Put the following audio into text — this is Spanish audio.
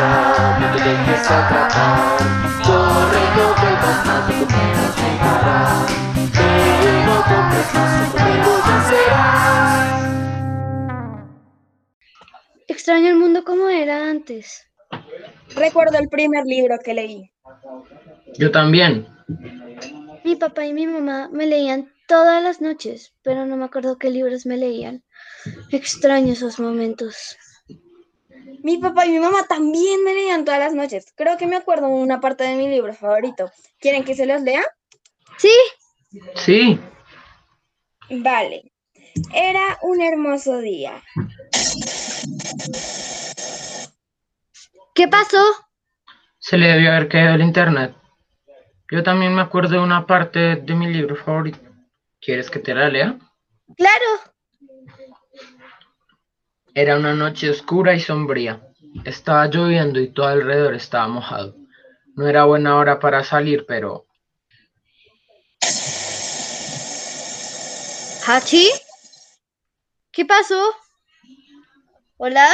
ya, no te dejes atrapar. Corre, no vuelvas más, no te quieras reparar. Ve y no compres más, conmigo ya serás. Extraño el mundo como era antes. Recuerdo el primer libro que leí. Yo también. Mi papá y mi mamá me leían todas las noches, pero no me acuerdo qué libros me leían. Extraño esos momentos. Mi papá y mi mamá también me leían todas las noches. Creo que me acuerdo una parte de mi libro favorito. ¿Quieren que se los lea? Sí, Sí. Vale. Era un hermoso día. ¿qué pasó? Se le debió haber caído el internet. Yo también me acuerdo de una parte de mi libro favorito. ¿Quieres que te la lea? Claro. Era una noche oscura y sombría. Estaba lloviendo y todo alrededor estaba mojado. No era buena hora para salir, pero ¿Hachi? ¿Qué pasó? ¿Hola?